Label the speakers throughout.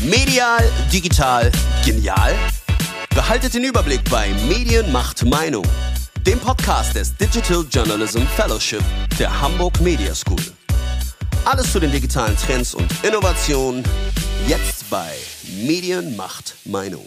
Speaker 1: Medial, digital, genial? Behaltet den Überblick bei Medien macht Meinung, dem Podcast des Digital Journalism Fellowship der Hamburg Media School. Alles zu den digitalen Trends und Innovationen jetzt bei Medien macht Meinung.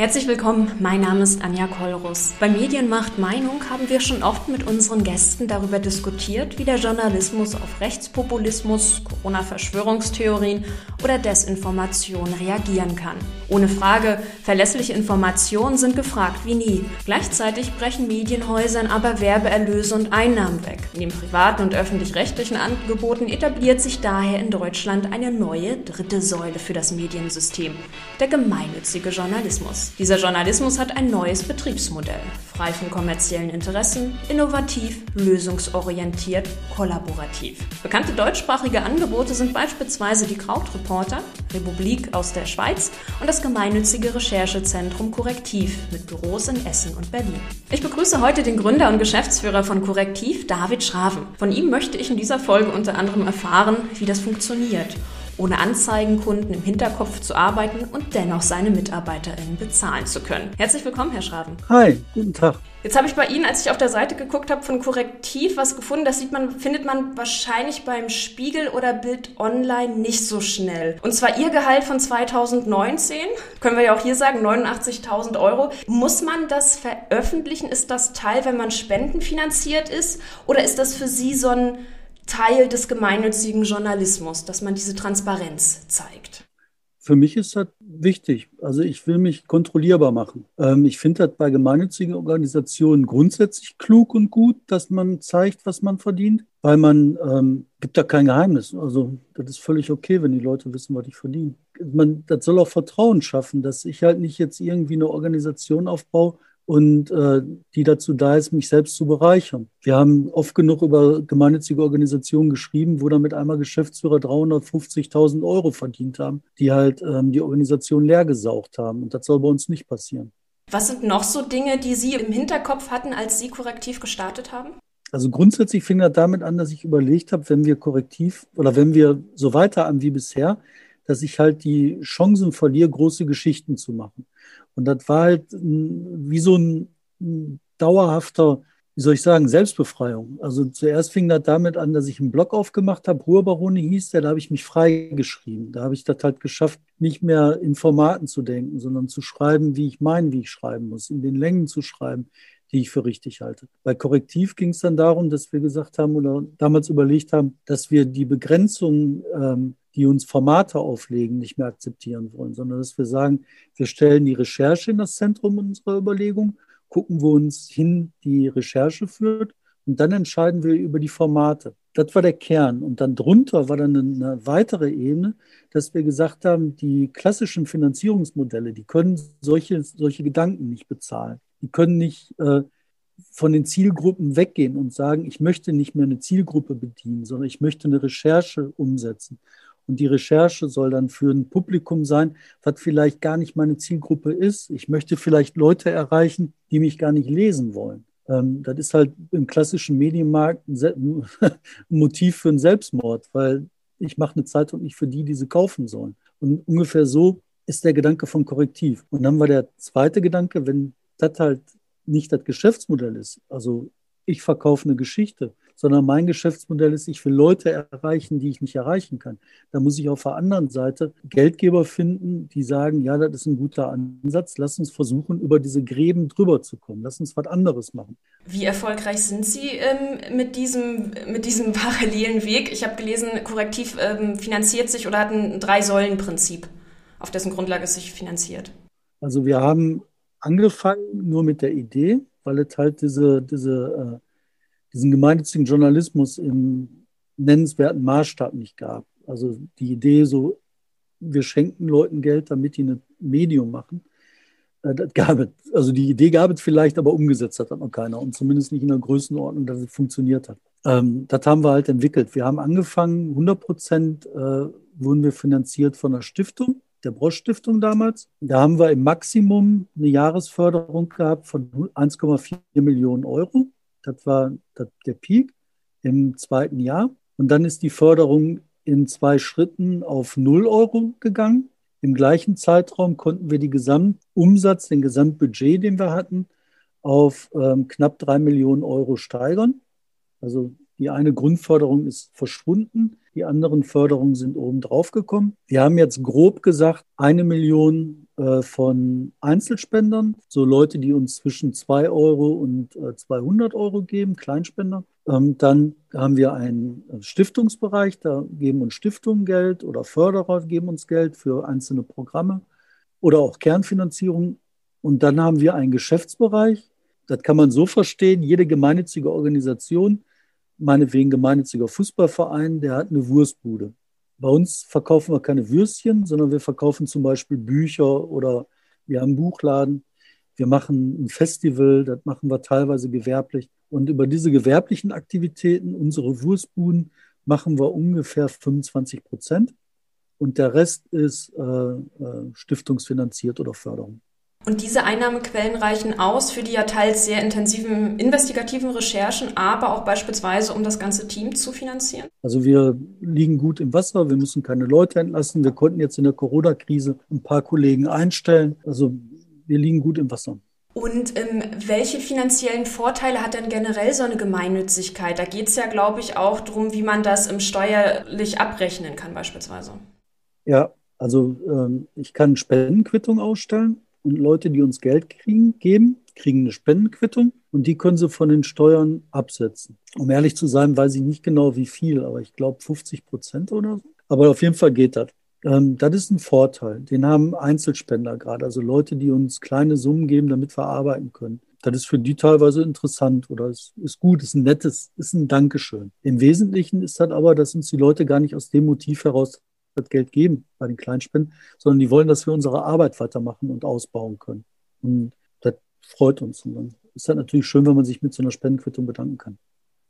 Speaker 2: Herzlich willkommen, mein Name ist Anja Kollrus. Bei Medienmacht Meinung haben wir schon oft mit unseren Gästen darüber diskutiert, wie der Journalismus auf Rechtspopulismus, Corona-Verschwörungstheorien oder Desinformation reagieren kann. Ohne Frage, verlässliche Informationen sind gefragt wie nie. Gleichzeitig brechen Medienhäusern aber Werbeerlöse und Einnahmen weg. Neben privaten und öffentlich-rechtlichen Angeboten etabliert sich daher in Deutschland eine neue dritte Säule für das Mediensystem, der gemeinnützige Journalismus. Dieser Journalismus hat ein neues Betriebsmodell. Frei von kommerziellen Interessen, innovativ, lösungsorientiert, kollaborativ. Bekannte deutschsprachige Angebote sind beispielsweise die Krautreporter, Republik aus der Schweiz und das gemeinnützige Recherchezentrum Korrektiv mit Büros in Essen und Berlin. Ich begrüße heute den Gründer und Geschäftsführer von Korrektiv, David Schraven. Von ihm möchte ich in dieser Folge unter anderem erfahren, wie das funktioniert ohne Anzeigenkunden im Hinterkopf zu arbeiten und dennoch seine MitarbeiterInnen bezahlen zu können. Herzlich willkommen, Herr Schraven.
Speaker 3: Hi, guten Tag.
Speaker 2: Jetzt habe ich bei Ihnen, als ich auf der Seite geguckt habe, von Korrektiv was gefunden. Das sieht man, findet man wahrscheinlich beim Spiegel oder Bild Online nicht so schnell. Und zwar Ihr Gehalt von 2019, können wir ja auch hier sagen, 89.000 Euro. Muss man das veröffentlichen? Ist das Teil, wenn man spendenfinanziert ist? Oder ist das für Sie so ein Teil des gemeinnützigen Journalismus, dass man diese Transparenz zeigt?
Speaker 3: Für mich ist das wichtig. Also ich will mich kontrollierbar machen. Ähm, ich finde das bei gemeinnützigen Organisationen grundsätzlich klug und gut, dass man zeigt, was man verdient, weil man ähm, gibt da kein Geheimnis. Also das ist völlig okay, wenn die Leute wissen, was ich verdiene. Man, das soll auch Vertrauen schaffen, dass ich halt nicht jetzt irgendwie eine Organisation aufbaue, und äh, die dazu da ist, mich selbst zu bereichern. Wir haben oft genug über gemeinnützige Organisationen geschrieben, wo damit einmal Geschäftsführer 350.000 Euro verdient haben, die halt ähm, die Organisation leergesaugt haben. Und das soll bei uns nicht passieren.
Speaker 2: Was sind noch so Dinge, die Sie im Hinterkopf hatten, als Sie korrektiv gestartet haben?
Speaker 3: Also grundsätzlich fing das damit an, dass ich überlegt habe, wenn wir korrektiv oder wenn wir so weiter an wie bisher, dass ich halt die Chancen verliere, große Geschichten zu machen. Und das war halt wie so ein, dauerhafter, wie soll ich sagen, Selbstbefreiung. Also zuerst fing das damit an, dass ich einen Blog aufgemacht habe, Ruhrbarone hieß der, da habe ich mich freigeschrieben. Da habe ich das halt geschafft, nicht mehr in Formaten zu denken, sondern zu schreiben, wie ich meine, wie ich schreiben muss, in den Längen zu schreiben, die ich für richtig halte. Bei Korrektiv ging es dann darum, dass wir gesagt haben oder damals überlegt haben, dass wir die Begrenzung ähm, die uns Formate auflegen, nicht mehr akzeptieren wollen, sondern dass wir sagen, wir stellen die Recherche in das Zentrum unserer Überlegung, gucken, wo uns hin die Recherche führt und dann entscheiden wir über die Formate. Das war der Kern. Und dann drunter war dann eine weitere Ebene, dass wir gesagt haben, die klassischen Finanzierungsmodelle, die können solche, solche Gedanken nicht bezahlen. Die können nicht äh, von den Zielgruppen weggehen und sagen, ich möchte nicht mehr eine Zielgruppe bedienen, sondern ich möchte eine Recherche umsetzen. Und die Recherche soll dann für ein Publikum sein, was vielleicht gar nicht meine Zielgruppe ist. Ich möchte vielleicht Leute erreichen, die mich gar nicht lesen wollen. Ähm, das ist halt im klassischen Medienmarkt ein, Motiv für einen Selbstmord, weil ich mache eine Zeitung nicht für die, die sie kaufen sollen. Und ungefähr so ist der Gedanke von Korrektiv. Und dann war der zweite Gedanke, wenn das halt nicht das Geschäftsmodell ist, also ich verkaufe eine Geschichte, sondern mein Geschäftsmodell ist, ich will Leute erreichen, die ich nicht erreichen kann. Da muss ich auf der anderen Seite Geldgeber finden, die sagen, ja, das ist ein guter Ansatz, lass uns versuchen, über diese Gräben drüber zu kommen, lass uns was anderes machen.
Speaker 2: Wie erfolgreich sind Sie ähm, mit, diesem, mit diesem parallelen Weg? Ich habe gelesen, Korrektiv ähm, finanziert sich oder hat ein Drei-Säulen-Prinzip, auf dessen Grundlage es sich finanziert.
Speaker 3: Also wir haben angefangen nur mit der Idee, weil es halt diese, diese äh, diesen gemeinnützigen Journalismus im nennenswerten Maßstab nicht gab. Also die Idee so, wir schenken Leuten Geld, damit die ein Medium machen. Äh, das gab es. Also die Idee gab es vielleicht, aber umgesetzt hat das noch keiner. Und zumindest nicht in der Größenordnung, dass es funktioniert hat. Ähm, das haben wir halt entwickelt. Wir haben angefangen, 100 Prozent äh, wurden wir finanziert von der Stiftung, der Brosch Stiftung damals. Da haben wir im Maximum eine Jahresförderung gehabt von 1,4 Millionen Euro. Das war der Peak im zweiten Jahr. Und dann ist die Förderung in zwei Schritten auf 0 Euro gegangen. Im gleichen Zeitraum konnten wir den Gesamtumsatz, den Gesamtbudget, den wir hatten, auf ähm, knapp drei Millionen Euro steigern. Also die eine Grundförderung ist verschwunden, die anderen Förderungen sind oben drauf gekommen. Wir haben jetzt grob gesagt eine Million äh, von Einzelspendern, so Leute, die uns zwischen zwei Euro und äh, 200 Euro geben, Kleinspender. Ähm, dann haben wir einen äh, Stiftungsbereich, da geben uns Stiftungen Geld oder Förderer geben uns Geld für einzelne Programme oder auch Kernfinanzierung. Und dann haben wir einen Geschäftsbereich. Das kann man so verstehen, jede gemeinnützige Organisation, meinetwegen gemeinnütziger Fußballverein, der hat eine Wurstbude. Bei uns verkaufen wir keine Würstchen, sondern wir verkaufen zum Beispiel Bücher oder wir haben einen Buchladen. Wir machen ein Festival, das machen wir teilweise gewerblich. Und über diese gewerblichen Aktivitäten, unsere Wurstbuden, machen wir ungefähr 25 Prozent. Und der Rest ist äh, äh, stiftungsfinanziert oder Förderung.
Speaker 2: Und diese Einnahmequellen reichen aus für die ja teils sehr intensiven investigativen Recherchen, aber auch beispielsweise, um das ganze Team zu finanzieren?
Speaker 3: Also wir liegen gut im Wasser, wir müssen keine Leute entlassen. Wir konnten jetzt in der Corona-Krise ein paar Kollegen einstellen. Also wir liegen gut im Wasser.
Speaker 2: Und ähm, welche finanziellen Vorteile hat denn generell so eine Gemeinnützigkeit? Da geht es ja, glaube ich, auch darum, wie man das im steuerlich abrechnen kann beispielsweise.
Speaker 3: Ja, also ähm, ich kann Spendenquittung ausstellen und Leute, die uns Geld kriegen, geben, kriegen eine Spendenquittung und die können sie von den Steuern absetzen. Um ehrlich zu sein, weiß ich nicht genau wie viel, aber ich glaube 50 Prozent oder so. Aber auf jeden Fall geht das. Ähm, das ist ein Vorteil. Den haben Einzelspender gerade, also Leute, die uns kleine Summen geben, damit wir arbeiten können. Das ist für die teilweise interessant oder es ist gut, ist ein nettes, ist ein Dankeschön. Im Wesentlichen ist das aber, dass uns die Leute gar nicht aus dem Motiv heraus das Geld geben bei den Kleinspenden, sondern die wollen, dass wir unsere Arbeit weitermachen und ausbauen können. Und das freut uns. Und dann ist das natürlich schön, wenn man sich mit so einer Spendenquittung bedanken kann.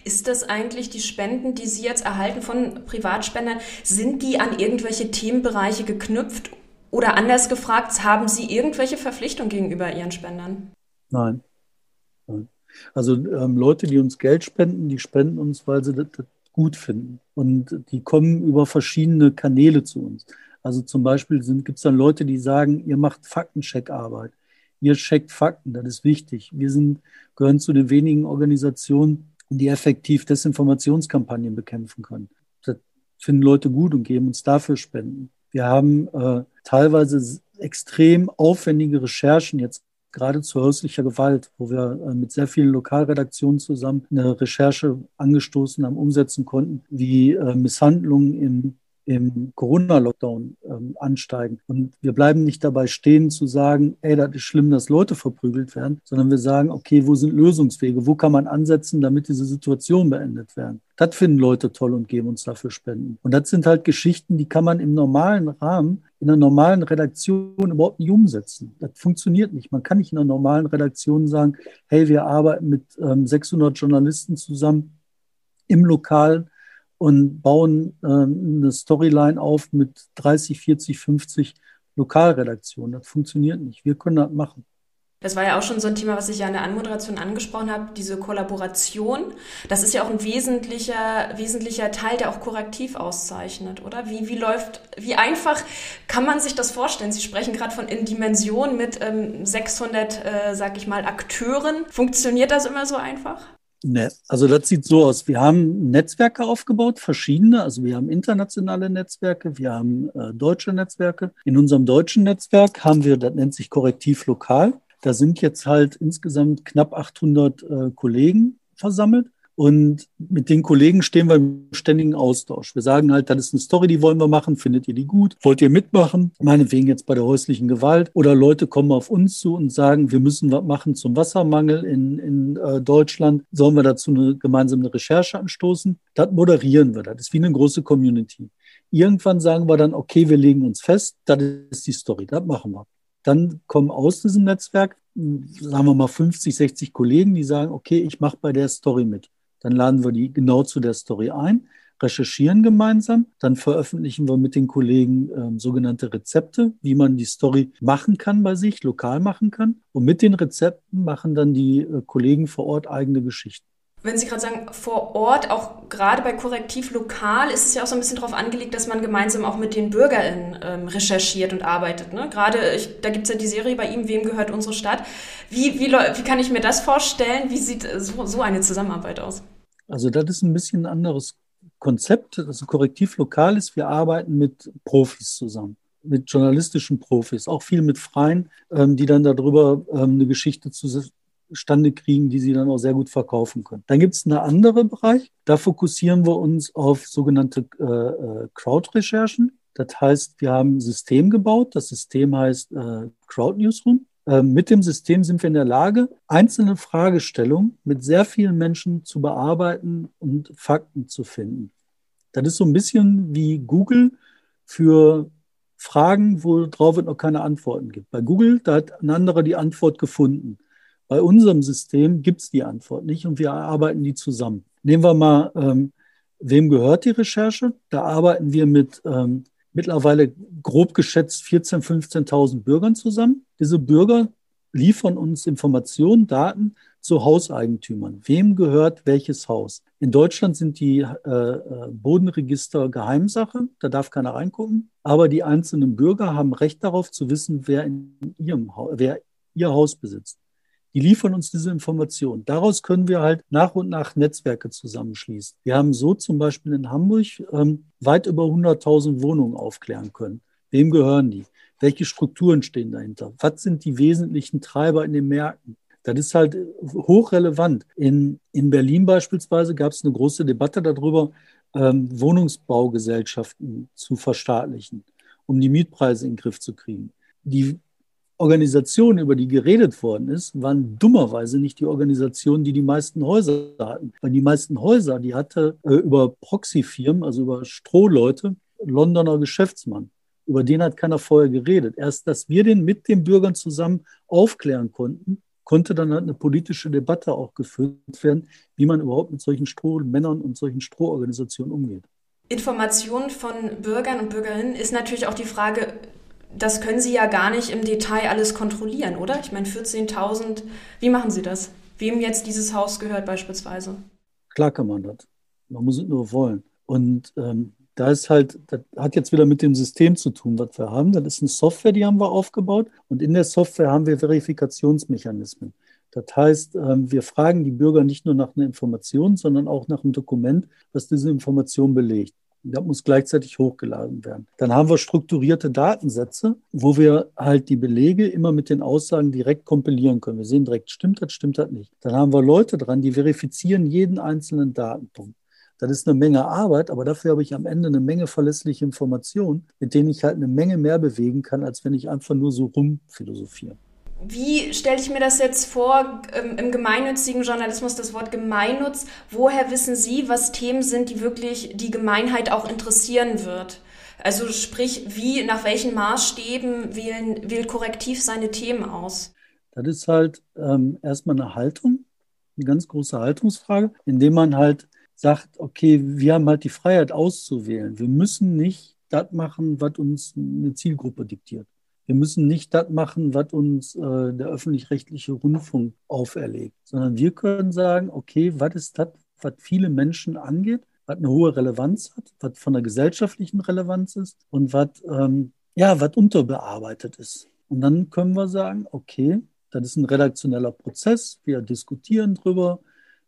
Speaker 2: Ist das eigentlich die Spenden, die Sie jetzt erhalten von Privatspendern, sind die an irgendwelche Themenbereiche geknüpft? Oder anders gefragt, haben Sie irgendwelche Verpflichtungen gegenüber Ihren Spendern?
Speaker 3: Nein. Nein. Also ähm, Leute, die uns Geld spenden, die spenden uns, weil sie das, das gut finden. Und die kommen über verschiedene Kanäle zu uns. Also zum Beispiel gibt es dann Leute, die sagen, ihr macht Faktencheckarbeit. Ihr checkt Fakten, das ist wichtig. Wir sind, gehören zu den wenigen Organisationen, die effektiv Desinformationskampagnen bekämpfen können. Das finden Leute gut und geben uns dafür Spenden. Wir haben äh, teilweise extrem aufwendige Recherchen jetzt gerade zu häuslicher Gewalt, wo wir äh, mit sehr vielen Lokalredaktionen zusammen eine Recherche angestoßen haben, umsetzen konnten, wie äh, Misshandlungen im im Corona-Lockdown ähm, ansteigen. Und wir bleiben nicht dabei stehen zu sagen, ey, das ist schlimm, dass Leute verprügelt werden, sondern wir sagen, okay, wo sind Lösungswege? Wo kann man ansetzen, damit diese Situation beendet werden? Das finden Leute toll und geben uns dafür Spenden. Und das sind halt Geschichten, die kann man im normalen Rahmen, in einer normalen Redaktion überhaupt nicht umsetzen. Das funktioniert nicht. Man kann nicht in einer normalen Redaktion sagen, hey, wir arbeiten mit ähm, 600 Journalisten zusammen im Lokalen und bauen äh, eine Storyline auf mit 30, 40, 50 Lokalredaktionen. Das funktioniert nicht. Wir können das machen.
Speaker 2: Das war ja auch schon so ein Thema, was ich ja in der Anmoderation angesprochen habe, diese Kollaboration. Das ist ja auch ein wesentlicher, wesentlicher Teil, der auch korrektiv auszeichnet, oder? Wie, wie läuft, wie einfach kann man sich das vorstellen? Sie sprechen gerade von in Dimension mit ähm, 600, äh, sag ich mal, Akteuren. Funktioniert das immer so einfach?
Speaker 3: Ne, also das sieht so aus. Wir haben Netzwerke aufgebaut, verschiedene. Also wir haben internationale Netzwerke, wir haben äh, deutsche Netzwerke. In unserem deutschen Netzwerk haben wir, das nennt sich Korrektiv Lokal. Da sind jetzt halt insgesamt knapp 800 äh, Kollegen versammelt. Und mit den Kollegen stehen wir im ständigen Austausch. Wir sagen halt, das ist eine Story, die wollen wir machen. Findet ihr die gut? Wollt ihr mitmachen? Meinetwegen jetzt bei der häuslichen Gewalt. Oder Leute kommen auf uns zu und sagen, wir müssen was machen zum Wassermangel in, in äh, Deutschland. Sollen wir dazu eine gemeinsame Recherche anstoßen? Das moderieren wir. Das ist wie eine große Community. Irgendwann sagen wir dann, okay, wir legen uns fest, das ist die Story, das machen wir. Dann kommen aus diesem Netzwerk, sagen wir mal 50, 60 Kollegen, die sagen, okay, ich mache bei der Story mit. Dann laden wir die genau zu der Story ein, recherchieren gemeinsam, dann veröffentlichen wir mit den Kollegen äh, sogenannte Rezepte, wie man die Story machen kann bei sich, lokal machen kann. Und mit den Rezepten machen dann die äh, Kollegen vor Ort eigene Geschichten.
Speaker 2: Wenn Sie gerade sagen, vor Ort, auch gerade bei Korrektiv lokal, ist es ja auch so ein bisschen darauf angelegt, dass man gemeinsam auch mit den BürgerInnen ähm, recherchiert und arbeitet. Ne? Gerade, ich, da gibt es ja die Serie bei ihm, Wem gehört unsere Stadt? Wie, wie, wie kann ich mir das vorstellen? Wie sieht so, so eine Zusammenarbeit aus?
Speaker 3: Also das ist ein bisschen ein anderes Konzept. Also Korrektiv lokal ist, wir arbeiten mit Profis zusammen mit journalistischen Profis, auch viel mit Freien, ähm, die dann darüber ähm, eine Geschichte zu, Stande kriegen, die sie dann auch sehr gut verkaufen können. Dann gibt es einen anderen Bereich, da fokussieren wir uns auf sogenannte äh, äh, Crowd-Recherchen. Das heißt, wir haben ein System gebaut, das System heißt äh, Crowd Newsroom. Äh, mit dem System sind wir in der Lage, einzelne Fragestellungen mit sehr vielen Menschen zu bearbeiten und Fakten zu finden. Das ist so ein bisschen wie Google für Fragen, worauf es noch keine Antworten gibt. Bei Google, da hat ein anderer die Antwort gefunden. Bei unserem System gibt es die Antwort nicht und wir arbeiten die zusammen. Nehmen wir mal, ähm, wem gehört die Recherche? Da arbeiten wir mit ähm, mittlerweile grob geschätzt 14.000, 15.000 Bürgern zusammen. Diese Bürger liefern uns Informationen, Daten zu Hauseigentümern. Wem gehört welches Haus? In Deutschland sind die äh, äh Bodenregister Geheimsache, da darf keiner reingucken. Aber die einzelnen Bürger haben Recht darauf zu wissen, wer in ihrem wer ihr Haus besitzt. Die liefern uns diese Informationen. Daraus können wir halt nach und nach Netzwerke zusammenschließen. Wir haben so zum Beispiel in Hamburg ähm, weit über 100.000 Wohnungen aufklären können. Wem gehören die? Welche Strukturen stehen dahinter? Was sind die wesentlichen Treiber in den Märkten? Das ist halt hochrelevant. In, in Berlin beispielsweise gab es eine große Debatte darüber, ähm, Wohnungsbaugesellschaften zu verstaatlichen, um die Mietpreise in den Griff zu kriegen. Die Organisationen, über die geredet worden ist, waren dummerweise nicht die Organisationen, die die meisten Häuser hatten. Weil die meisten Häuser, die hatte äh, über Proxyfirmen, also über Strohleute, Londoner Geschäftsmann. Über den hat keiner vorher geredet. Erst, dass wir den mit den Bürgern zusammen aufklären konnten, konnte dann halt eine politische Debatte auch geführt werden, wie man überhaupt mit solchen Strohmännern und solchen Strohorganisationen umgeht.
Speaker 2: Information von Bürgern und Bürgerinnen ist natürlich auch die Frage, das können Sie ja gar nicht im Detail alles kontrollieren, oder? Ich meine, 14.000, wie machen Sie das? Wem jetzt dieses Haus gehört beispielsweise?
Speaker 3: Klar kann man das. Man muss es nur wollen. Und ähm, da ist halt, das hat jetzt wieder mit dem System zu tun, was wir haben. Das ist eine Software, die haben wir aufgebaut. Und in der Software haben wir Verifikationsmechanismen. Das heißt, ähm, wir fragen die Bürger nicht nur nach einer Information, sondern auch nach einem Dokument, was diese Information belegt. Das muss gleichzeitig hochgeladen werden. Dann haben wir strukturierte Datensätze, wo wir halt die Belege immer mit den Aussagen direkt kompilieren können. Wir sehen direkt, stimmt das, stimmt das nicht. Dann haben wir Leute dran, die verifizieren jeden einzelnen Datenpunkt. Das ist eine Menge Arbeit, aber dafür habe ich am Ende eine Menge verlässliche Informationen, mit denen ich halt eine Menge mehr bewegen kann, als wenn ich einfach nur so rumphilosophiere.
Speaker 2: Wie stelle ich mir das jetzt vor ähm, im gemeinnützigen Journalismus, das Wort Gemeinnutz? Woher wissen Sie, was Themen sind, die wirklich die Gemeinheit auch interessieren wird? Also sprich, wie, nach welchen Maßstäben wählen, wählt Korrektiv seine Themen aus?
Speaker 3: Das ist halt ähm, erstmal eine Haltung, eine ganz große Haltungsfrage, indem man halt sagt, okay, wir haben halt die Freiheit auszuwählen. Wir müssen nicht das machen, was uns eine Zielgruppe diktiert. Wir müssen nicht das machen, was uns äh, der öffentlich-rechtliche Rundfunk auferlegt, sondern wir können sagen, okay, was ist das, was viele Menschen angeht, was eine hohe Relevanz hat, was von der gesellschaftlichen Relevanz ist und was, ähm, ja, was unterbearbeitet ist. Und dann können wir sagen, okay, das ist ein redaktioneller Prozess, wir diskutieren drüber,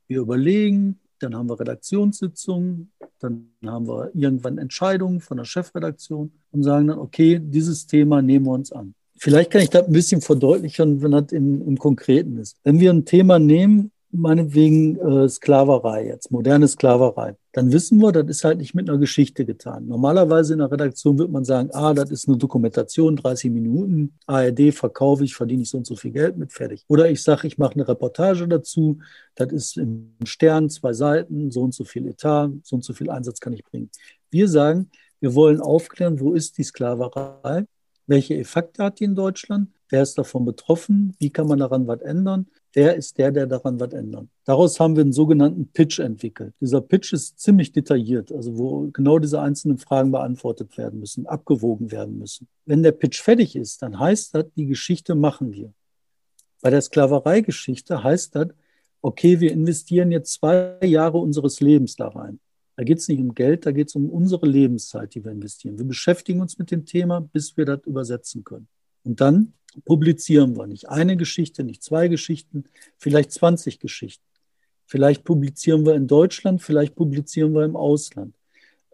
Speaker 3: wir überlegen, dann haben wir Redaktionssitzungen, dann haben wir irgendwann Entscheidungen von der Chefredaktion und sagen dann, okay, dieses Thema nehmen wir uns an. Vielleicht kann ich das ein bisschen verdeutlichen, wenn das im, im Konkreten ist. Wenn wir ein Thema nehmen, meinetwegen äh, Sklaverei jetzt, moderne Sklaverei, dann wissen wir, das ist halt nicht mit einer Geschichte getan. Normalerweise in der Redaktion wird man sagen, ah, das ist eine Dokumentation, 30 Minuten, ARD verkaufe ich, verdiene ich so und so viel Geld mit, fertig. Oder ich sage, ich mache eine Reportage dazu, das ist im Stern, zwei Seiten, so und so viel Etat, so und so viel Einsatz kann ich bringen. Wir sagen, wir wollen aufklären, wo ist die Sklaverei, welche Effekte hat die in Deutschland, wer ist davon betroffen, wie kann man daran was ändern, wer ist der, der daran was ändert. Daraus haben wir einen sogenannten Pitch entwickelt. Dieser Pitch ist ziemlich detailliert, also wo genau diese einzelnen Fragen beantwortet werden müssen, abgewogen werden müssen. Wenn der Pitch fertig ist, dann heißt das, die Geschichte machen wir. Bei der Sklavereigeschichte heißt das, okay, wir investieren jetzt zwei Jahre unseres Lebens da rein. Da geht es nicht um Geld, da geht es um unsere Lebenszeit, die wir investieren. Wir beschäftigen uns mit dem Thema, bis wir das übersetzen können. Und dann publizieren wir nicht eine Geschichte, nicht zwei Geschichten, vielleicht 20 Geschichten. Vielleicht publizieren wir in Deutschland, vielleicht publizieren wir im Ausland.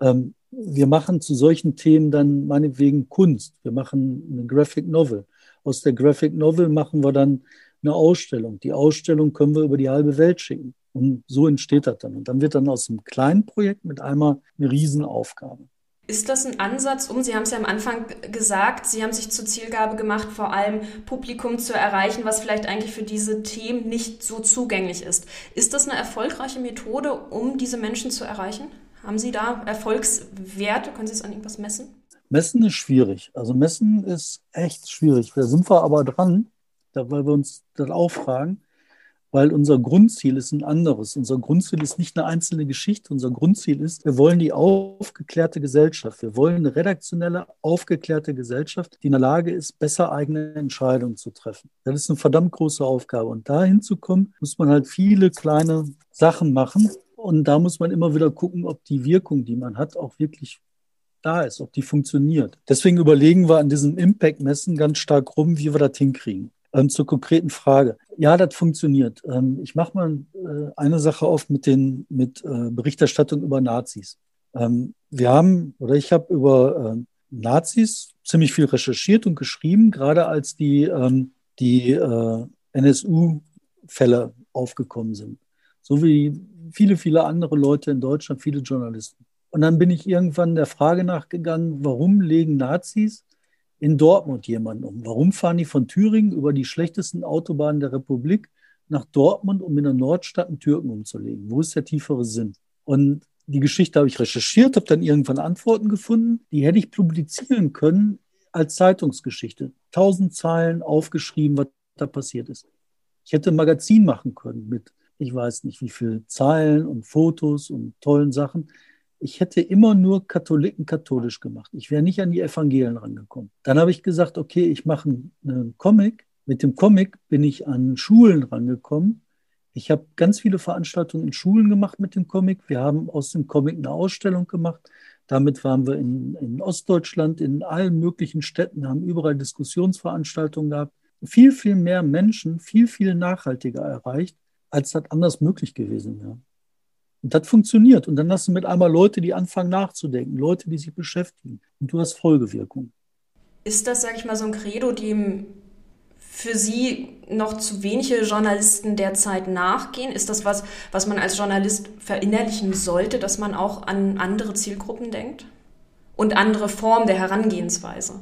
Speaker 3: Ähm, wir machen zu solchen Themen dann meinetwegen Kunst. Wir machen eine Graphic Novel. Aus der Graphic Novel machen wir dann eine Ausstellung. Die Ausstellung können wir über die halbe Welt schicken. Und so entsteht das dann. Und dann wird dann aus einem kleinen Projekt mit einmal eine Riesenaufgabe.
Speaker 2: Ist das ein Ansatz, um, Sie haben es ja am Anfang gesagt, Sie haben sich zur Zielgabe gemacht, vor allem Publikum zu erreichen, was vielleicht eigentlich für diese Themen nicht so zugänglich ist. Ist das eine erfolgreiche Methode, um diese Menschen zu erreichen? Haben Sie da Erfolgswerte? Können Sie es an irgendwas messen?
Speaker 3: Messen ist schwierig. Also messen ist echt schwierig. Da sind wir aber dran, weil wir uns das auch fragen weil unser Grundziel ist ein anderes. Unser Grundziel ist nicht eine einzelne Geschichte. Unser Grundziel ist, wir wollen die aufgeklärte Gesellschaft. Wir wollen eine redaktionelle, aufgeklärte Gesellschaft, die in der Lage ist, besser eigene Entscheidungen zu treffen. Das ist eine verdammt große Aufgabe. Und da hinzukommen, muss man halt viele kleine Sachen machen. Und da muss man immer wieder gucken, ob die Wirkung, die man hat, auch wirklich da ist, ob die funktioniert. Deswegen überlegen wir an diesem Impact-Messen ganz stark rum, wie wir das hinkriegen. Ähm, zur konkreten Frage. Ja, das funktioniert. Ähm, ich mache mal äh, eine Sache auf mit, den, mit äh, Berichterstattung über Nazis. Ähm, wir haben, oder ich habe über äh, Nazis ziemlich viel recherchiert und geschrieben, gerade als die, ähm, die äh, NSU-Fälle aufgekommen sind. So wie viele, viele andere Leute in Deutschland, viele Journalisten. Und dann bin ich irgendwann der Frage nachgegangen, warum legen Nazis in Dortmund jemanden um. Warum fahren die von Thüringen über die schlechtesten Autobahnen der Republik nach Dortmund, um in der Nordstadt einen Türken umzulegen? Wo ist der tiefere Sinn? Und die Geschichte habe ich recherchiert, habe dann irgendwann Antworten gefunden. Die hätte ich publizieren können als Zeitungsgeschichte. Tausend Zeilen aufgeschrieben, was da passiert ist. Ich hätte ein Magazin machen können mit, ich weiß nicht, wie viel Zeilen und Fotos und tollen Sachen ich hätte immer nur Katholiken katholisch gemacht. Ich wäre nicht an die Evangelien rangekommen. Dann habe ich gesagt, okay, ich mache einen Comic. Mit dem Comic bin ich an Schulen rangekommen. Ich habe ganz viele Veranstaltungen in Schulen gemacht mit dem Comic. Wir haben aus dem Comic eine Ausstellung gemacht. Damit waren wir in, in Ostdeutschland, in allen möglichen Städten, haben überall Diskussionsveranstaltungen gehabt. Viel, viel mehr Menschen, viel, viel nachhaltiger erreicht, als das anders möglich gewesen wäre. Und das funktioniert. Und dann hast du mit einmal Leute, die anfangen nachzudenken, Leute, die sich beschäftigen. Und du hast Folgewirkung.
Speaker 2: Ist das, sage ich mal, so ein Credo, dem für Sie noch zu wenige Journalisten derzeit nachgehen? Ist das was, was man als Journalist verinnerlichen sollte, dass man auch an andere Zielgruppen denkt? Und andere Formen der Herangehensweise?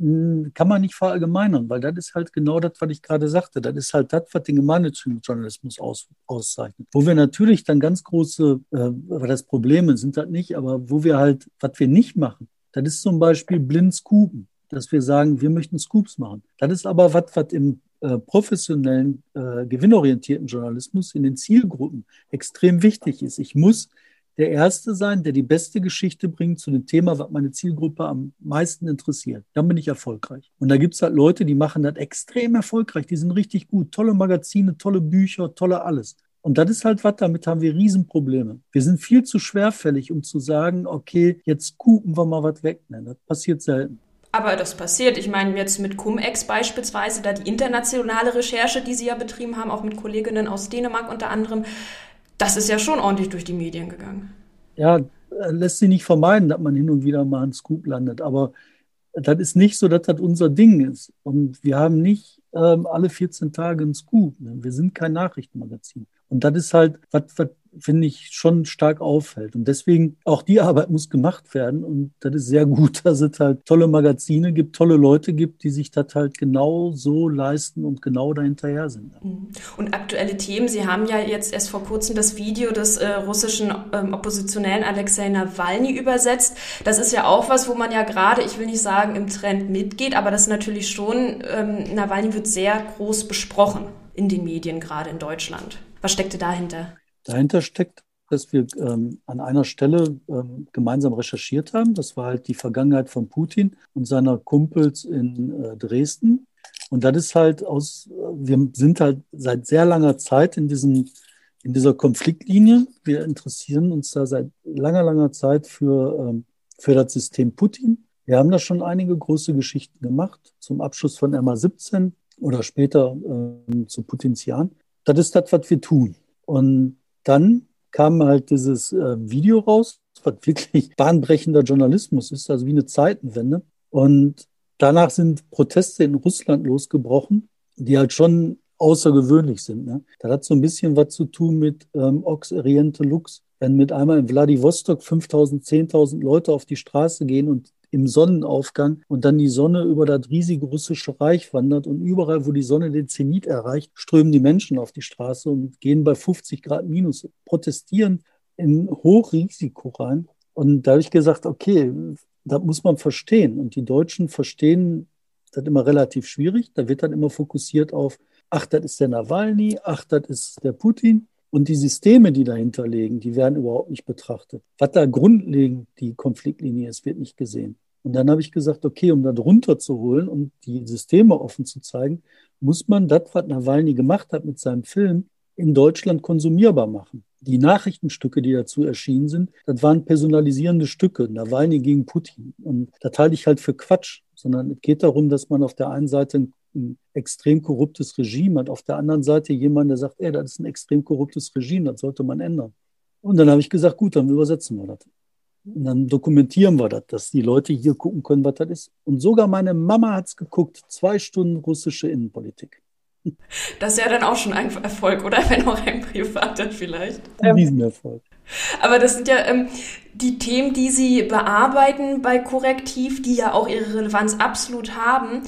Speaker 3: Hm, kann man nicht verallgemeinern, weil das ist halt genau das, was ich gerade sagte. Das ist halt das, was den gemeinnützigen Journalismus aus, auszeichnet. Wo wir natürlich dann ganz große, äh, das Probleme sind das nicht, aber wo wir halt, was wir nicht machen, das ist zum Beispiel blind Scoopen, dass wir sagen, wir möchten Scoops machen. Das ist aber was, was im äh, professionellen, äh, gewinnorientierten Journalismus in den Zielgruppen extrem wichtig ist. Ich muss der Erste sein, der die beste Geschichte bringt zu dem Thema, was meine Zielgruppe am meisten interessiert. Dann bin ich erfolgreich. Und da gibt es halt Leute, die machen das extrem erfolgreich. Die sind richtig gut. Tolle Magazine, tolle Bücher, tolle alles. Und das ist halt was, damit haben wir Riesenprobleme. Wir sind viel zu schwerfällig, um zu sagen, okay, jetzt gucken wir mal was weg. Das passiert selten.
Speaker 2: Aber das passiert. Ich meine, jetzt mit Cum-Ex beispielsweise, da die internationale Recherche, die Sie ja betrieben haben, auch mit Kolleginnen aus Dänemark unter anderem, das ist ja schon ordentlich durch die Medien gegangen.
Speaker 3: Ja, äh, lässt sich nicht vermeiden, dass man hin und wieder mal einen Scoop landet. Aber das ist nicht so, dass das unser Ding ist. Und wir haben nicht ähm, alle 14 Tage einen Scoop. Ne? Wir sind kein Nachrichtenmagazin. Und das ist halt, was, was finde ich, schon stark auffällt. Und deswegen, auch die Arbeit muss gemacht werden. Und das ist sehr gut, dass es halt tolle Magazine gibt, tolle Leute gibt, die sich das halt genau so leisten und genau dahinterher sind.
Speaker 2: Mhm. Und aktuelle Themen, Sie haben ja jetzt erst vor kurzem das Video des äh, russischen ähm, Oppositionellen Alexei Nawalny übersetzt. Das ist ja auch was, wo man ja gerade, ich will nicht sagen, im Trend mitgeht, aber das ist natürlich schon, ähm, Nawalny wird sehr groß besprochen in den Medien, gerade in Deutschland. Was steckte dahinter?
Speaker 3: Dahinter steckt, dass wir ähm, an einer Stelle ähm, gemeinsam recherchiert haben. Das war halt die Vergangenheit von Putin und seiner Kumpels in äh, Dresden. Und das ist halt aus, wir sind halt seit sehr langer Zeit in diesem, in dieser Konfliktlinie. Wir interessieren uns da seit langer, langer Zeit für, ähm, für das System Putin. Wir haben da schon einige große Geschichten gemacht, zum Abschluss von MA17 oder später äh, zu Putins Jahren. Das ist das, was wir tun. Und dann kam halt dieses äh, Video raus, was wirklich bahnbrechender Journalismus ist, also wie eine Zeitenwende. Und danach sind Proteste in Russland losgebrochen, die halt schon außergewöhnlich sind. Ne? Das hat so ein bisschen was zu tun mit ähm, Ox Oriente Lux. Wenn mit einmal in Vladivostok 5000, 10.000 Leute auf die Straße gehen und im Sonnenaufgang und dann die Sonne über das riesige russische Reich wandert und überall, wo die Sonne den Zenit erreicht, strömen die Menschen auf die Straße und gehen bei 50 Grad minus, protestieren in Hochrisiko rein. Und da habe ich gesagt, okay, das muss man verstehen. Und die Deutschen verstehen das immer relativ schwierig. Da wird dann immer fokussiert auf, ach, das ist der Nawalny, ach, das ist der Putin. Und die Systeme, die dahinter liegen, die werden überhaupt nicht betrachtet. Was da grundlegend die Konfliktlinie ist, wird nicht gesehen. Und dann habe ich gesagt, okay, um da drunter zu holen um die Systeme offen zu zeigen, muss man das, was Nawalny gemacht hat mit seinem Film, in Deutschland konsumierbar machen. Die Nachrichtenstücke, die dazu erschienen sind, das waren personalisierende Stücke, Nawalny gegen Putin. Und das halte ich halt für Quatsch, sondern es geht darum, dass man auf der einen Seite ein ein extrem korruptes Regime hat. Auf der anderen Seite jemand, der sagt, ey, das ist ein extrem korruptes Regime, das sollte man ändern. Und dann habe ich gesagt, gut, dann übersetzen wir das. Und dann dokumentieren wir das, dass die Leute hier gucken können, was das ist. Und sogar meine Mama hat es geguckt, zwei Stunden russische Innenpolitik.
Speaker 2: Das ist ja dann auch schon ein Erfolg, oder? Wenn auch ein privater vielleicht.
Speaker 3: Ein Riesenerfolg.
Speaker 2: Aber das sind ja ähm, die Themen, die Sie bearbeiten bei Korrektiv, die ja auch ihre Relevanz absolut haben.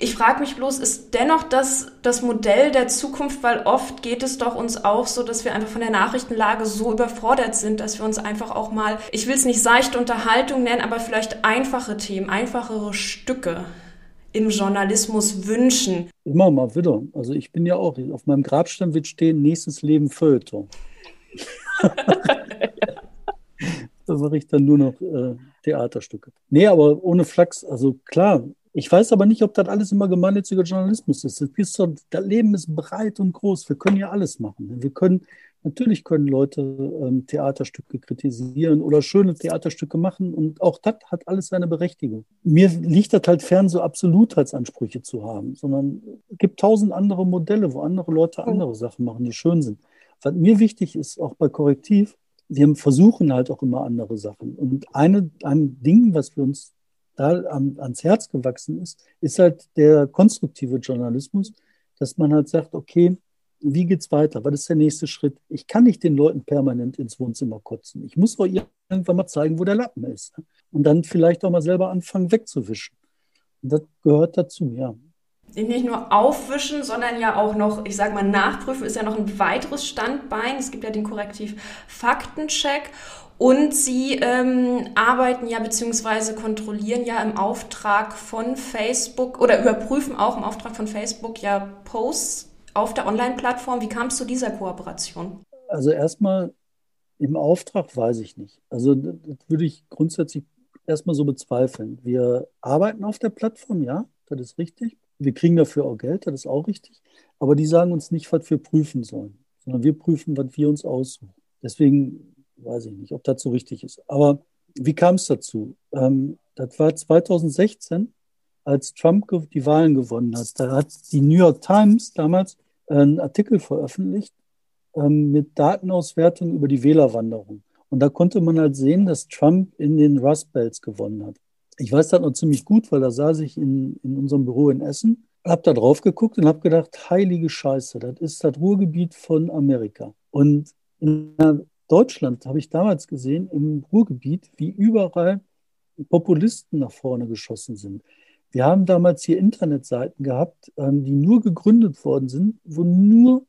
Speaker 2: Ich frage mich bloß, ist dennoch das das Modell der Zukunft, weil oft geht es doch uns auch so, dass wir einfach von der Nachrichtenlage so überfordert sind, dass wir uns einfach auch mal, ich will es nicht seichte Unterhaltung nennen, aber vielleicht einfache Themen, einfachere Stücke im Journalismus wünschen.
Speaker 3: Immer mal wieder. Also ich bin ja auch, auf meinem Grabstein wird stehen, nächstes Leben Feuilleton. da mache ich dann nur noch äh, Theaterstücke. Nee, aber ohne Flachs, also klar, ich weiß aber nicht, ob das alles immer gemeinnütziger Journalismus ist. Das, Leben ist breit und groß. Wir können ja alles machen. Wir können, natürlich können Leute ähm, Theaterstücke kritisieren oder schöne Theaterstücke machen und auch das hat alles seine Berechtigung. Mir liegt das halt fern, so Absolutheitsansprüche zu haben, sondern es gibt tausend andere Modelle, wo andere Leute andere Sachen machen, die schön sind. Was mir wichtig ist, auch bei Korrektiv, wir versuchen halt auch immer andere Sachen. Und eine, ein Ding, was wir uns da ans Herz gewachsen ist, ist halt der konstruktive Journalismus, dass man halt sagt, okay, wie geht's weiter? Was ist der nächste Schritt? Ich kann nicht den Leuten permanent ins Wohnzimmer kotzen. Ich muss auch irgendwann mal zeigen, wo der Lappen ist. Und dann vielleicht auch mal selber anfangen wegzuwischen. Und das gehört dazu, ja.
Speaker 2: Nicht nur aufwischen, sondern ja auch noch, ich sage mal, nachprüfen ist ja noch ein weiteres Standbein. Es gibt ja den Korrektiv Faktencheck. Und sie ähm, arbeiten ja beziehungsweise kontrollieren ja im Auftrag von Facebook oder überprüfen auch im Auftrag von Facebook ja Posts auf der Online-Plattform. Wie kam es zu dieser Kooperation?
Speaker 3: Also erstmal im Auftrag weiß ich nicht. Also das würde ich grundsätzlich erstmal so bezweifeln. Wir arbeiten auf der Plattform, ja, das ist richtig. Wir kriegen dafür auch Geld, das ist auch richtig. Aber die sagen uns nicht, was wir prüfen sollen, sondern wir prüfen, was wir uns aussuchen. Deswegen weiß ich nicht, ob das so richtig ist. Aber wie kam es dazu? Ähm, das war 2016, als Trump die Wahlen gewonnen hat. Da hat die New York Times damals einen Artikel veröffentlicht ähm, mit Datenauswertung über die Wählerwanderung. Und da konnte man halt sehen, dass Trump in den Rust Belts gewonnen hat. Ich weiß das noch ziemlich gut, weil da saß ich in, in unserem Büro in Essen, habe da drauf geguckt und habe gedacht, heilige Scheiße, das ist das Ruhrgebiet von Amerika. Und in Deutschland habe ich damals gesehen, im Ruhrgebiet, wie überall Populisten nach vorne geschossen sind. Wir haben damals hier Internetseiten gehabt, ähm, die nur gegründet worden sind, wo nur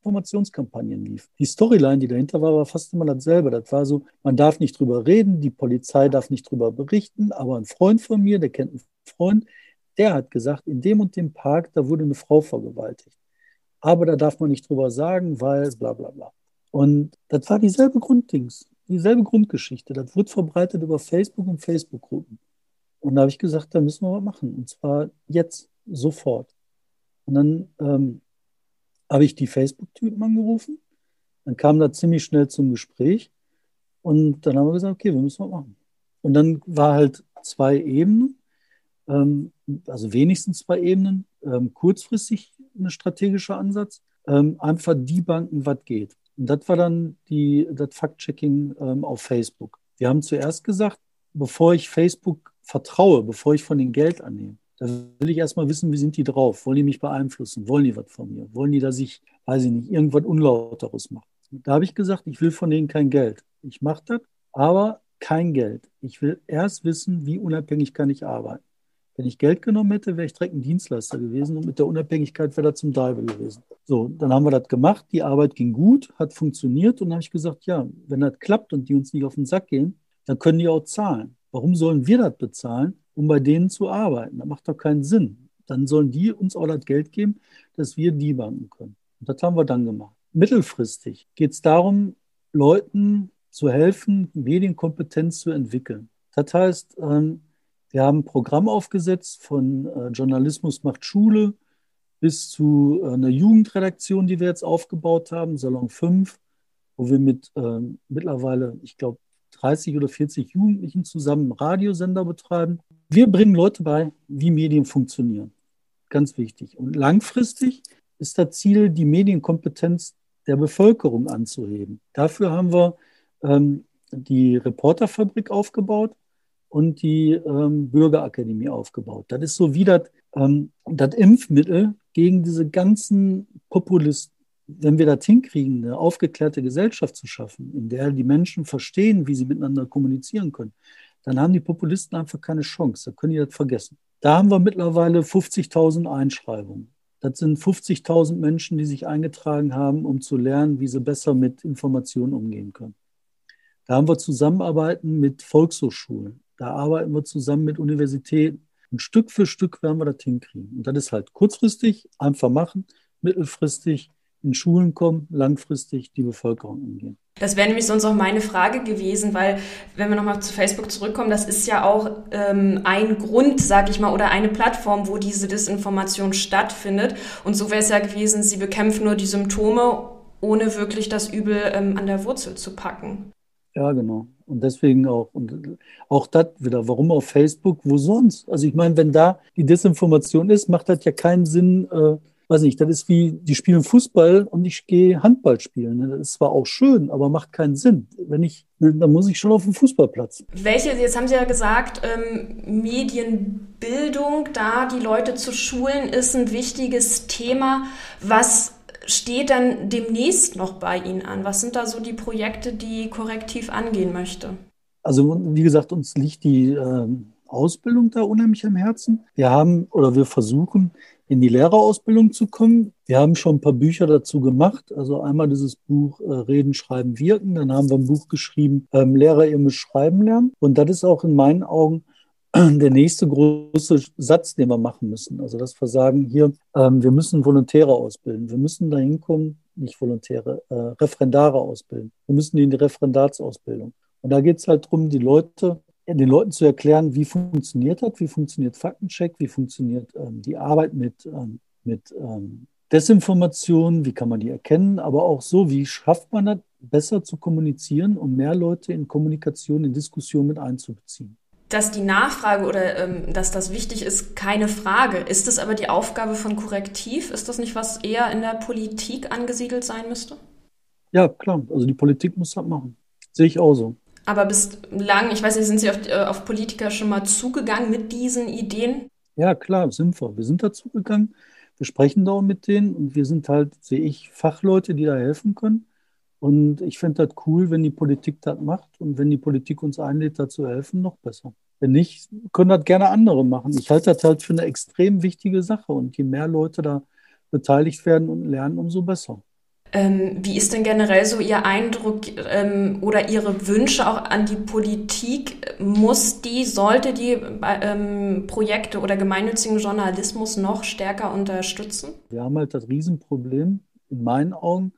Speaker 3: Desinformationskampagnen lief. Die Storyline, die dahinter war, war fast immer dasselbe. Das war so, man darf nicht drüber reden, die Polizei darf nicht drüber berichten, aber ein Freund von mir, der kennt einen Freund, der hat gesagt, in dem und dem Park, da wurde eine Frau vergewaltigt. Aber da darf man nicht drüber sagen, weil bla bla bla. Und das war dieselbe Grunddings, dieselbe Grundgeschichte. Das wurde verbreitet über Facebook und Facebook-Gruppen. Und da habe ich gesagt, da müssen wir was machen. Und zwar jetzt. sofort. Und dann ähm, habe ich die Facebook-Typen angerufen. Dann kam da ziemlich schnell zum Gespräch. Und dann haben wir gesagt, okay, wir müssen was machen. Und dann war halt zwei Ebenen, ähm, also wenigstens zwei Ebenen. Ähm, kurzfristig ein strategischer Ansatz, ähm, einfach die Banken, was geht. Und das war dann die, das Fact-Checking ähm, auf Facebook. Wir haben zuerst gesagt, bevor ich Facebook vertraue, bevor ich von den Geld annehme, da will ich erstmal wissen, wie sind die drauf? Wollen die mich beeinflussen? Wollen die was von mir? Wollen die, dass ich, weiß ich nicht, irgendwas Unlauteres mache? Da habe ich gesagt, ich will von denen kein Geld. Ich mache das, aber kein Geld. Ich will erst wissen, wie unabhängig kann ich arbeiten. Wenn ich Geld genommen hätte, wäre ich direkt ein Dienstleister gewesen und mit der Unabhängigkeit wäre das zum Teufel gewesen. So, dann haben wir das gemacht. Die Arbeit ging gut, hat funktioniert und dann habe ich gesagt, ja, wenn das klappt und die uns nicht auf den Sack gehen, dann können die auch zahlen. Warum sollen wir das bezahlen, um bei denen zu arbeiten? Das macht doch keinen Sinn. Dann sollen die uns auch das Geld geben, dass wir die banken können. Und das haben wir dann gemacht. Mittelfristig geht es darum, Leuten zu helfen, Medienkompetenz zu entwickeln. Das heißt, ähm, wir haben ein Programm aufgesetzt von äh, Journalismus macht Schule bis zu äh, einer Jugendredaktion, die wir jetzt aufgebaut haben, Salon 5, wo wir mit äh, mittlerweile, ich glaube, 30 oder 40 Jugendlichen zusammen Radiosender betreiben. Wir bringen Leute bei, wie Medien funktionieren. Ganz wichtig. Und langfristig ist das Ziel, die Medienkompetenz der Bevölkerung anzuheben. Dafür haben wir ähm, die Reporterfabrik aufgebaut und die ähm, Bürgerakademie aufgebaut. Das ist so wie das, ähm, das Impfmittel gegen diese ganzen Populisten. Wenn wir das hinkriegen, eine aufgeklärte Gesellschaft zu schaffen, in der die Menschen verstehen, wie sie miteinander kommunizieren können, dann haben die Populisten einfach keine Chance. Da können die das vergessen. Da haben wir mittlerweile 50.000 Einschreibungen. Das sind 50.000 Menschen, die sich eingetragen haben, um zu lernen, wie sie besser mit Informationen umgehen können. Da haben wir Zusammenarbeiten mit Volkshochschulen. Da arbeiten wir zusammen mit Universitäten. Und Stück für Stück werden wir das hinkriegen. Und das ist halt kurzfristig, einfach machen, mittelfristig in Schulen kommen, langfristig die Bevölkerung umgehen.
Speaker 2: Das wäre nämlich sonst auch meine Frage gewesen, weil wenn wir nochmal zu Facebook zurückkommen, das ist ja auch ähm, ein Grund, sag ich mal, oder eine Plattform, wo diese Desinformation stattfindet. Und so wäre es ja gewesen, sie bekämpfen nur die Symptome, ohne wirklich das Übel ähm, an der Wurzel zu packen.
Speaker 3: Ja, genau. Und deswegen auch, und auch das wieder, warum auf Facebook, wo sonst? Also ich meine, wenn da die Desinformation ist, macht das ja keinen Sinn, äh, weiß nicht, das ist wie, die spielen Fußball und ich gehe Handball spielen. Ne? Das ist zwar auch schön, aber macht keinen Sinn. Wenn ich, ne, dann muss ich schon auf den Fußballplatz.
Speaker 2: Welche, jetzt haben Sie ja gesagt, ähm, Medienbildung, da die Leute zu schulen, ist ein wichtiges Thema. Was steht dann demnächst noch bei Ihnen an? Was sind da so die Projekte, die korrektiv angehen möchte?
Speaker 3: Also wie gesagt, uns liegt die äh, Ausbildung da unheimlich am Herzen. Wir haben oder wir versuchen in die Lehrerausbildung zu kommen. Wir haben schon ein paar Bücher dazu gemacht. Also einmal dieses Buch äh, Reden, Schreiben, Wirken. Dann haben wir ein Buch geschrieben, ähm, Lehrer, ihr müsst schreiben lernen. Und das ist auch in meinen Augen der nächste große Satz, den wir machen müssen. Also, dass wir sagen, hier, ähm, wir müssen Volontäre ausbilden. Wir müssen dahin kommen, nicht Volontäre, äh, Referendare ausbilden. Wir müssen in die Referendatsausbildung. Und da geht es halt darum, die Leute, den Leuten zu erklären, wie funktioniert das, wie funktioniert Faktencheck, wie funktioniert ähm, die Arbeit mit, ähm, mit ähm, Desinformation, wie kann man die erkennen, aber auch so, wie schafft man das, besser zu kommunizieren und mehr Leute in Kommunikation, in Diskussion mit einzubeziehen
Speaker 2: dass die Nachfrage oder ähm, dass das wichtig ist, keine Frage. Ist es aber die Aufgabe von Korrektiv? Ist das nicht, was eher in der Politik angesiedelt sein müsste?
Speaker 3: Ja, klar. Also die Politik muss das machen. Sehe ich auch so.
Speaker 2: Aber bislang, ich weiß nicht, sind Sie auf, äh, auf Politiker schon mal zugegangen mit diesen Ideen?
Speaker 3: Ja, klar, sind wir. Wir sind da zugegangen. Wir sprechen da auch mit denen und wir sind halt, sehe ich, Fachleute, die da helfen können. Und ich finde das cool, wenn die Politik das macht und wenn die Politik uns einlädt, da zu helfen, noch besser. Wenn nicht, können das gerne andere machen. Ich halte das halt für eine extrem wichtige Sache und je mehr Leute da beteiligt werden und lernen, umso besser.
Speaker 2: Ähm, wie ist denn generell so Ihr Eindruck ähm, oder Ihre Wünsche auch an die Politik? Muss die, sollte die ähm, Projekte oder gemeinnützigen Journalismus noch stärker unterstützen?
Speaker 3: Wir haben halt das Riesenproblem, in meinen Augen,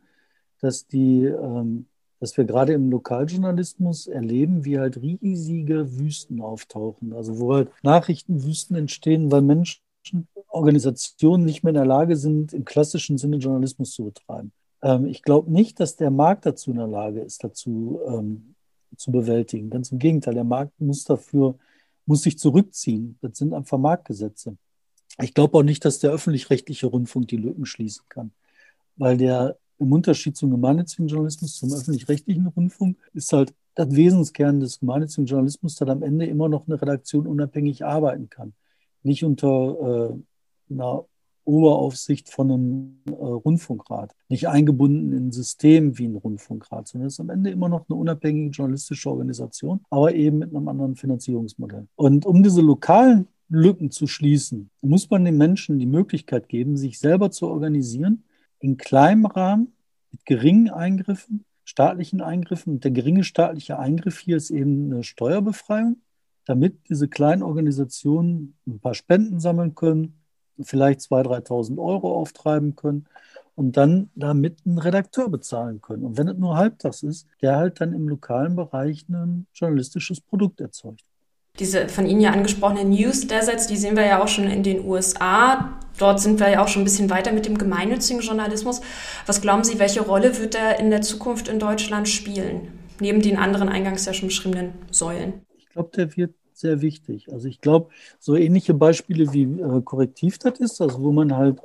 Speaker 3: dass die, ähm, dass wir gerade im Lokaljournalismus erleben, wie halt riesige Wüsten auftauchen. Also wo halt Nachrichtenwüsten entstehen, weil Menschen Organisationen nicht mehr in der Lage sind, im klassischen Sinne Journalismus zu betreiben. Ähm, ich glaube nicht, dass der Markt dazu in der Lage ist, dazu ähm, zu bewältigen. Ganz im Gegenteil, der Markt muss dafür, muss sich zurückziehen. Das sind einfach Marktgesetze. Ich glaube auch nicht, dass der öffentlich-rechtliche Rundfunk die Lücken schließen kann, weil der im Unterschied zum gemeinnützigen Journalismus, zum öffentlich-rechtlichen Rundfunk, ist halt das Wesenskern des gemeinnützigen Journalismus, dass am Ende immer noch eine Redaktion unabhängig arbeiten kann. Nicht unter äh, einer Oberaufsicht von einem äh, Rundfunkrat, nicht eingebunden in ein System wie ein Rundfunkrat, sondern es ist am Ende immer noch eine unabhängige journalistische Organisation, aber eben mit einem anderen Finanzierungsmodell. Und um diese lokalen Lücken zu schließen, muss man den Menschen die Möglichkeit geben, sich selber zu organisieren, in kleinem Rahmen, mit geringen Eingriffen, staatlichen Eingriffen. Und der geringe staatliche Eingriff hier ist eben eine Steuerbefreiung, damit diese kleinen Organisationen ein paar Spenden sammeln können, vielleicht 2.000, 3.000 Euro auftreiben können und dann damit einen Redakteur bezahlen können. Und wenn es nur halbtags ist, der halt dann im lokalen Bereich ein journalistisches Produkt erzeugt.
Speaker 2: Diese von Ihnen ja angesprochenen News Deserts, die sehen wir ja auch schon in den USA. Dort sind wir ja auch schon ein bisschen weiter mit dem gemeinnützigen Journalismus. Was glauben Sie, welche Rolle wird er in der Zukunft in Deutschland spielen? Neben den anderen eingangs ja schon beschriebenen Säulen.
Speaker 3: Ich glaube, der wird sehr wichtig. Also ich glaube, so ähnliche Beispiele wie äh, Korrektiv das ist, also wo man halt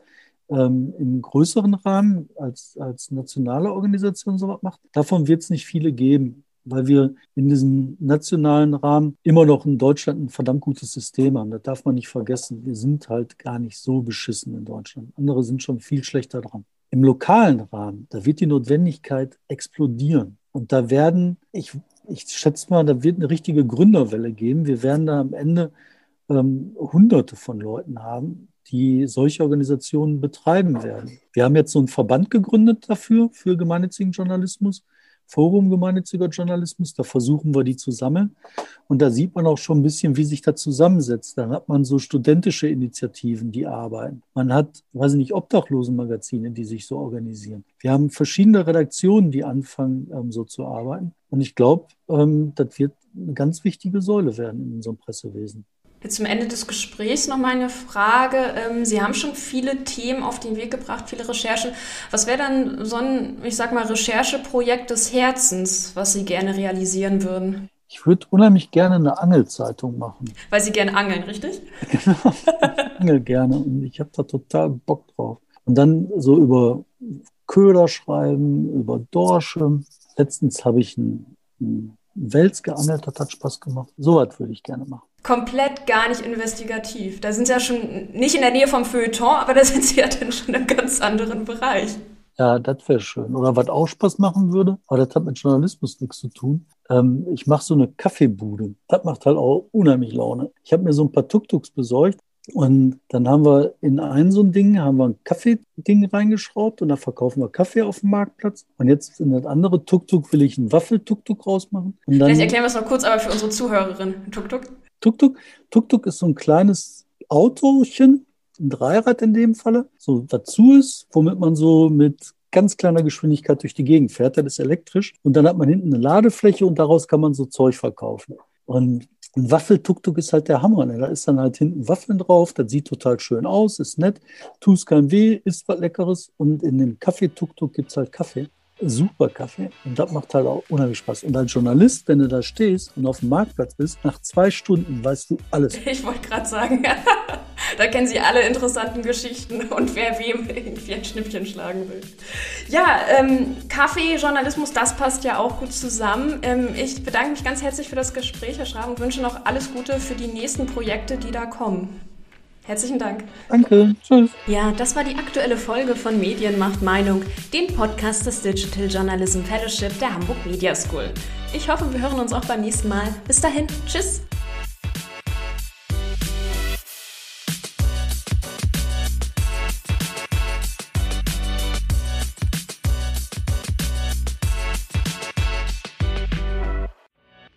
Speaker 3: ähm, im größeren Rahmen als, als nationale Organisation sowas macht, davon wird es nicht viele geben weil wir in diesem nationalen Rahmen immer noch in Deutschland ein verdammt gutes System haben. Das darf man nicht vergessen. Wir sind halt gar nicht so beschissen in Deutschland. Andere sind schon viel schlechter dran. Im lokalen Rahmen, da wird die Notwendigkeit explodieren. Und da werden, ich, ich schätze mal, da wird eine richtige Gründerwelle geben. Wir werden da am Ende ähm, Hunderte von Leuten haben, die solche Organisationen betreiben werden. Wir haben jetzt so einen Verband gegründet dafür, für gemeinnützigen Journalismus. Forum gemeinnütziger Journalismus. Da versuchen wir die zu sammeln. Und da sieht man auch schon ein bisschen, wie sich das zusammensetzt. Dann hat man so studentische Initiativen, die arbeiten. Man hat, weiß ich nicht, Obdachlosenmagazine, die sich so organisieren. Wir haben verschiedene Redaktionen, die anfangen, ähm, so zu arbeiten. Und ich glaube, ähm, das wird eine ganz wichtige Säule werden in unserem Pressewesen.
Speaker 2: Jetzt zum Ende des Gesprächs noch meine Frage. Ähm, Sie haben schon viele Themen auf den Weg gebracht, viele Recherchen. Was wäre dann so ein, ich sag mal, Rechercheprojekt des Herzens, was Sie gerne realisieren würden?
Speaker 3: Ich würde unheimlich gerne eine Angelzeitung machen.
Speaker 2: Weil Sie gerne angeln, richtig?
Speaker 3: Genau, ich angel gerne und ich habe da total Bock drauf. Und dann so über Köder schreiben, über Dorsche. Letztens habe ich einen, einen Wels geangelt, das hat Spaß gemacht. So was würde ich gerne machen
Speaker 2: komplett gar nicht investigativ. Da sind sie ja schon nicht in der Nähe vom Feuilleton, aber da sind sie ja dann schon im ganz anderen Bereich.
Speaker 3: Ja, das wäre schön. Oder was auch Spaß machen würde, aber das hat mit Journalismus nichts zu tun. Ähm, ich mache so eine Kaffeebude. Das macht halt auch unheimlich Laune. Ich habe mir so ein paar Tuk-Tuks besorgt und dann haben wir in ein so ein Ding, haben wir ein Kaffeeding reingeschraubt und da verkaufen wir Kaffee auf dem Marktplatz. Und jetzt in das andere Tuk-Tuk will ich einen Waffel-Tuk-Tuk rausmachen.
Speaker 2: Und dann, Vielleicht erklären wir es noch kurz, aber für unsere Zuhörerin. Tuk-Tuk?
Speaker 3: Tuk-Tuk. Tuk-Tuk ist so ein kleines Autochen, ein Dreirad in dem Falle, so dazu ist, womit man so mit ganz kleiner Geschwindigkeit durch die Gegend fährt. Das ist elektrisch. Und dann hat man hinten eine Ladefläche und daraus kann man so Zeug verkaufen. Und ein Waffel-Tuk-Tuk ist halt der Hammer. Ne? Da ist dann halt hinten Waffeln drauf. Das sieht total schön aus, ist nett, tut kein weh, ist was Leckeres. Und in dem Kaffee-Tuk-Tuk gibt es halt Kaffee super Kaffee und das macht halt auch unheimlich Spaß. Und als Journalist, wenn du da stehst und auf dem Marktplatz bist, nach zwei Stunden weißt du alles.
Speaker 2: Ich wollte gerade sagen, da kennen Sie alle interessanten Geschichten und wer wem irgendwie ein Schnippchen schlagen will. Ja, ähm, Kaffee, Journalismus, das passt ja auch gut zusammen. Ähm, ich bedanke mich ganz herzlich für das Gespräch, Herr Schraben, und wünsche noch alles Gute für die nächsten Projekte, die da kommen. Herzlichen Dank.
Speaker 3: Danke. Tschüss.
Speaker 2: Ja, das war die aktuelle Folge von Medien macht Meinung, dem Podcast des Digital Journalism Fellowship der Hamburg Media School. Ich hoffe, wir hören uns auch beim nächsten Mal. Bis dahin. Tschüss.